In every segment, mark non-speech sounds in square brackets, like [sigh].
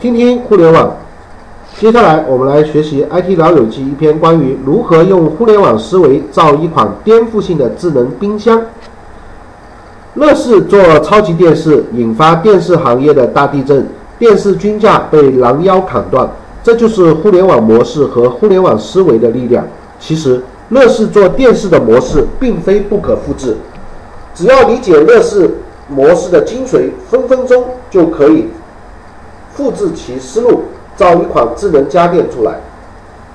听听互联网。接下来我们来学习 IT 老友记一篇关于如何用互联网思维造一款颠覆性的智能冰箱。乐视做超级电视，引发电视行业的大地震，电视均价被拦腰砍断。这就是互联网模式和互联网思维的力量。其实，乐视做电视的模式并非不可复制，只要理解乐视模式的精髓，分分钟就可以复制其思路，造一款智能家电出来。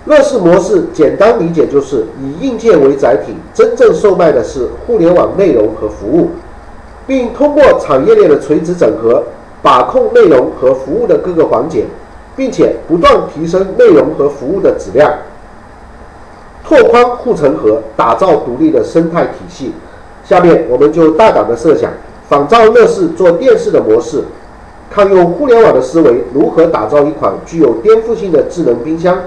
乐视模式简单理解就是以硬件为载体，真正售卖的是互联网内容和服务。并通过产业链的垂直整合，把控内容和服务的各个环节，并且不断提升内容和服务的质量，拓宽护城河，打造独立的生态体系。下面我们就大胆的设想，仿照乐视做电视的模式，看用互联网的思维如何打造一款具有颠覆性的智能冰箱。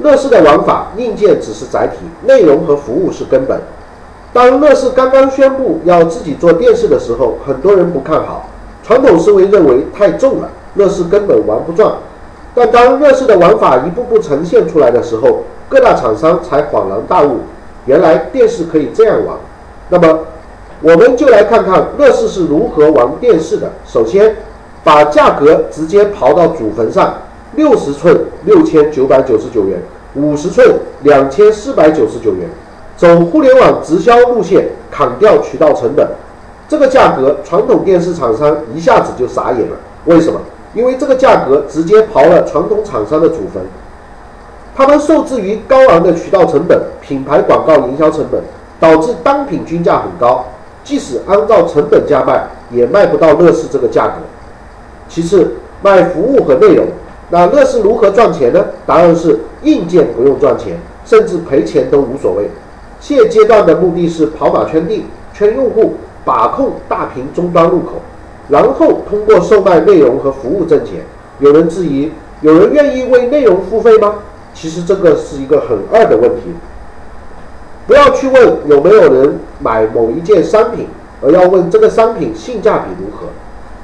乐视的玩法，硬件只是载体，内容和服务是根本。当乐视刚刚宣布要自己做电视的时候，很多人不看好，传统思维认为太重了，乐视根本玩不转。但当乐视的玩法一步步呈现出来的时候，各大厂商才恍然大悟，原来电视可以这样玩。那么，我们就来看看乐视是如何玩电视的。首先，把价格直接刨到祖坟上，六十寸六千九百九十九元，五十寸两千四百九十九元。走互联网直销路线，砍掉渠道成本，这个价格传统电视厂商一下子就傻眼了。为什么？因为这个价格直接刨了传统厂商的祖坟。他们受制于高昂的渠道成本、品牌广告营销成本，导致单品均价很高，即使按照成本价卖，也卖不到乐视这个价格。其次，卖服务和内容，那乐视如何赚钱呢？答案是硬件不用赚钱，甚至赔钱都无所谓。现阶段的目的是跑马圈地，圈用户，把控大屏终端入口，然后通过售卖内容和服务挣钱。有人质疑，有人愿意为内容付费吗？其实这个是一个很二的问题。不要去问有没有人买某一件商品，而要问这个商品性价比如何。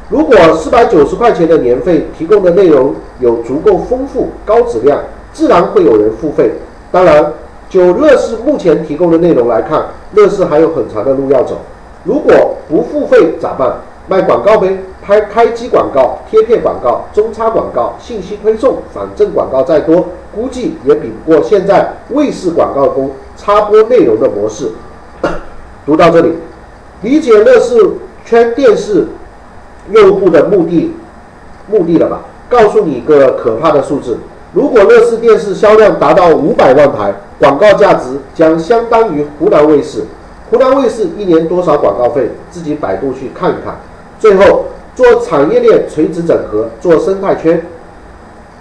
如果四百九十块钱的年费提供的内容有足够丰富、高质量，自然会有人付费。当然。就乐视目前提供的内容来看，乐视还有很长的路要走。如果不付费咋办？卖广告呗，拍开机广告、贴片广告、中插广告、信息推送，反正广告再多，估计也比不过现在卫视广告中插播内容的模式。读到这里，理解乐视圈电视用户的目的目的了吧？告诉你一个可怕的数字：如果乐视电视销量达到五百万台。广告价值将相当于湖南卫视。湖南卫视一年多少广告费？自己百度去看一看。最后做产业链垂直整合，做生态圈，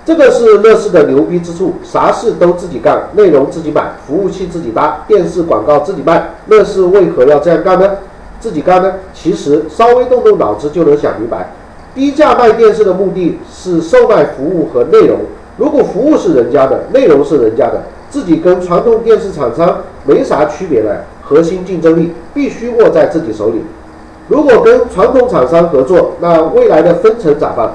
这个是乐视的牛逼之处。啥事都自己干，内容自己买，服务器自己搭，电视广告自己卖。乐视为何要这样干呢？自己干呢？其实稍微动动脑子就能想明白。低价卖电视的目的是售卖服务和内容。如果服务是人家的，内容是人家的。自己跟传统电视厂商没啥区别了，核心竞争力必须握在自己手里。如果跟传统厂商合作，那未来的分成咋办？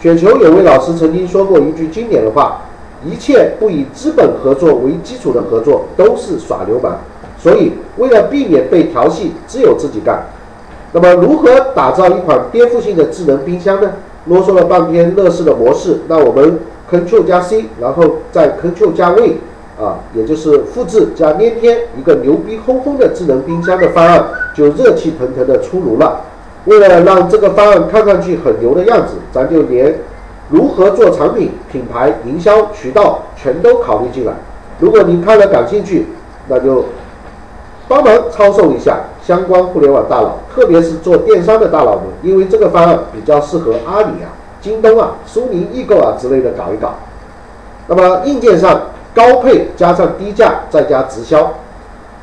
雪球有位老师曾经说过一句经典的话：一切不以资本合作为基础的合作都是耍流氓。所以，为了避免被调戏，只有自己干。那么，如何打造一款颠覆性的智能冰箱呢？啰嗦了半天乐视的模式，那我们。Ctrl 加 C，然后再 Ctrl 加 V，啊，也就是复制加粘贴，一个牛逼哄哄的智能冰箱的方案就热气腾腾的出炉了。为了让这个方案看上去很牛的样子，咱就连如何做产品、品牌营销渠道全都考虑进来。如果您看了感兴趣，那就帮忙抄送一下相关互联网大佬，特别是做电商的大佬们，因为这个方案比较适合阿里啊。京东啊、苏宁易购啊之类的搞一搞，那么硬件上高配加上低价再加直销，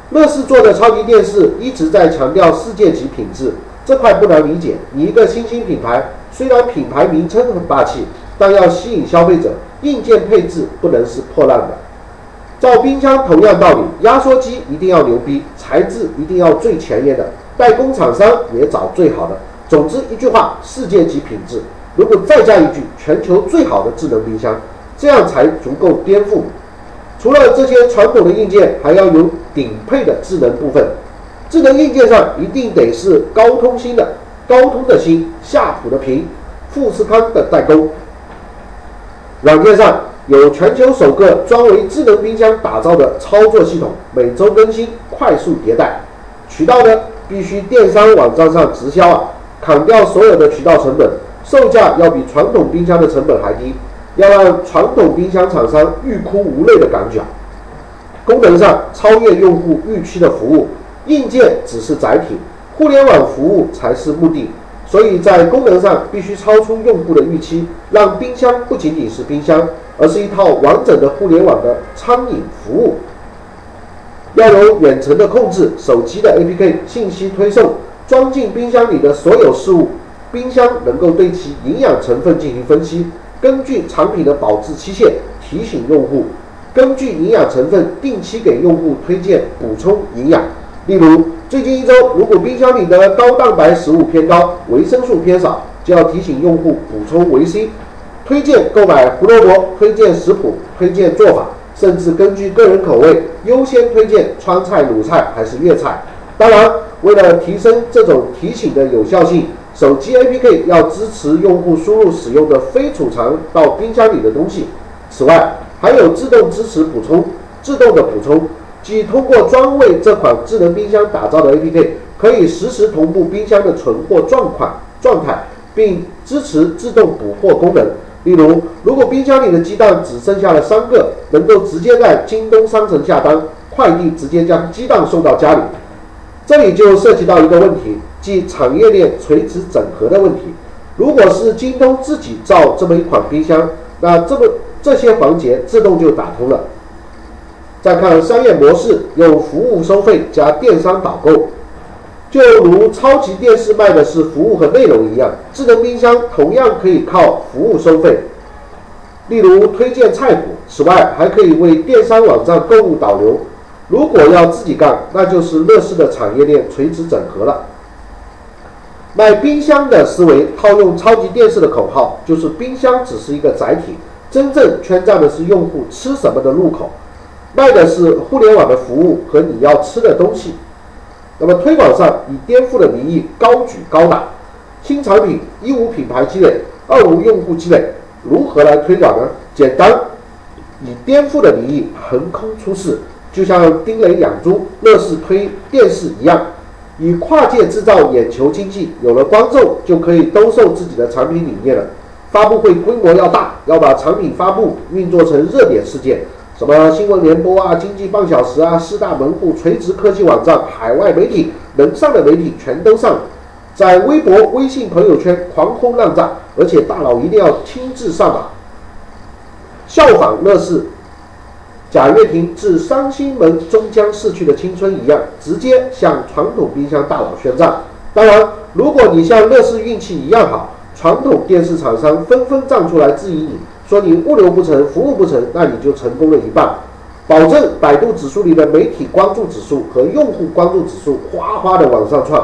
乐视做的超级电视一直在强调世界级品质，这块不难理解。你一个新兴品牌，虽然品牌名称很霸气，但要吸引消费者，硬件配置不能是破烂的。造冰箱同样道理，压缩机一定要牛逼，材质一定要最前沿的，代工厂商也找最好的。总之一句话，世界级品质。如果再加一句“全球最好的智能冰箱”，这样才足够颠覆。除了这些传统的硬件，还要有顶配的智能部分。智能硬件上一定得是高通芯的，高通的芯，夏普的屏，富士康的代工。软件上有全球首个专为智能冰箱打造的操作系统，每周更新，快速迭代。渠道呢，必须电商网站上直销啊，砍掉所有的渠道成本，售价要比传统冰箱的成本还低。要让传统冰箱厂商欲哭无泪的感觉，功能上超越用户预期的服务，硬件只是载体，互联网服务才是目的。所以在功能上必须超出用户的预期，让冰箱不仅仅是冰箱，而是一套完整的互联网的餐饮服务。要有远程的控制，手机的 APK 信息推送，装进冰箱里的所有事物，冰箱能够对其营养成分进行分析。根据产品的保质期限提醒用户，根据营养成分定期给用户推荐补充营养。例如，最近一周如果冰箱里的高蛋白食物偏高，维生素偏少，就要提醒用户补充维 C，推荐购买胡萝卜，推荐食谱，推荐做法，甚至根据个人口味优先推荐川菜、鲁菜还是粤菜。当然，为了提升这种提醒的有效性。手机 APK 要支持用户输入使用的非储藏到冰箱里的东西。此外，还有自动支持补充、自动的补充，即通过专为这款智能冰箱打造的 APK，可以实时同步冰箱的存货状况状态，并支持自动补货功能。例如，如果冰箱里的鸡蛋只剩下了三个，能够直接在京东商城下单，快递直接将鸡蛋送到家里。这里就涉及到一个问题。即产业链垂直整合的问题。如果是京东自己造这么一款冰箱，那这个这些环节自动就打通了。再看商业模式，用服务收费加电商导购，就如超级电视卖的是服务和内容一样，智能冰箱同样可以靠服务收费。例如推荐菜谱，此外还可以为电商网站购物导流。如果要自己干，那就是乐视的产业链垂直整合了。卖冰箱的思维套用超级电视的口号，就是冰箱只是一个载体，真正圈占的是用户吃什么的入口，卖的是互联网的服务和你要吃的东西。那么推广上以颠覆的名义高举高打，新产品一无品牌积累，二无用户积累，如何来推广呢？简单，以颠覆的名义横空出世，就像丁磊养猪、乐视推电视一样。以跨界制造眼球经济，有了观众就可以兜售自己的产品理念了。发布会规模要大，要把产品发布运作成热点事件，什么新闻联播啊、经济半小时啊、四大门户、垂直科技网站、海外媒体能上的媒体全都上，在微博、微信朋友圈狂轰滥炸，而且大佬一定要亲自上马，效仿乐视。贾跃亭致伤心门终将逝去的青春一样，直接向传统冰箱大佬宣战。当然，如果你像乐视运气一样好，传统电视厂商纷纷站出来质疑你，说你物流不成，服务不成，那你就成功了一半。保证百度指数里的媒体关注指数和用户关注指数哗哗的往上窜，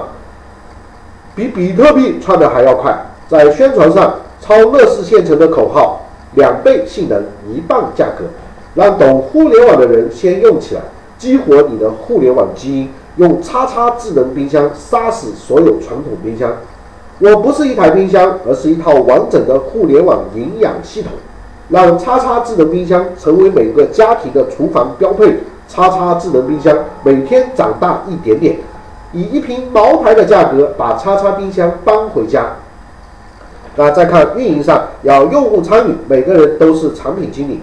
比比特币窜的还要快。在宣传上抄乐视现成的口号：两倍性能，一半价格。让懂互联网的人先用起来，激活你的互联网基因，用叉叉智能冰箱杀死所有传统冰箱。我不是一台冰箱，而是一套完整的互联网营养系统，让叉叉智能冰箱成为每个家庭的厨房标配。叉叉智能冰箱每天长大一点点，以一瓶茅台的价格把叉叉冰箱搬回家。那再看运营上，要用户参与，每个人都是产品经理。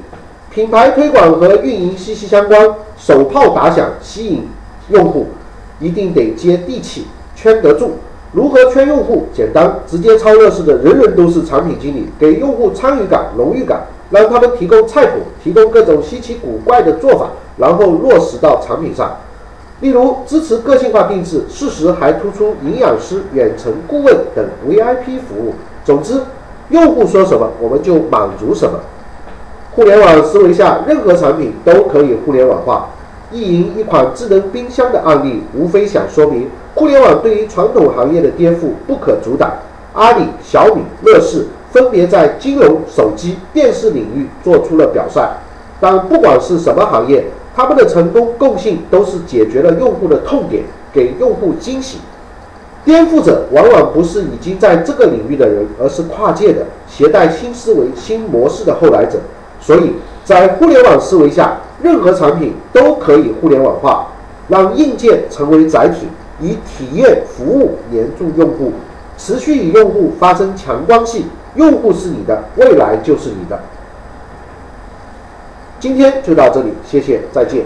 品牌推广和运营息息相关，手炮打响吸引用户，一定得接地气，圈得住。如何圈用户？简单，直接超乐视的人人都是产品经理，给用户参与感、荣誉感，让他们提供菜谱，提供各种稀奇古怪的做法，然后落实到产品上。例如支持个性化定制，适时还突出营养师、远程顾问等 VIP 服务。总之，用户说什么，我们就满足什么。互联网思维下，任何产品都可以互联网化。意淫一款智能冰箱的案例，无非想说明互联网对于传统行业的颠覆不可阻挡。阿里、小米、乐视 [laughs] 分别在金融、手机、电视领域做出了表率。但不管是什么行业，他们的成功共性都是解决了用户的痛点，给用户惊喜。颠覆者往往不是已经在这个领域的人，而是跨界的、携带新思维、新模式的后来者。所以在互联网思维下，任何产品都可以互联网化，让硬件成为载体，以体验服务黏住用户，持续与用户发生强关系。用户是你的，未来就是你的。今天就到这里，谢谢，再见。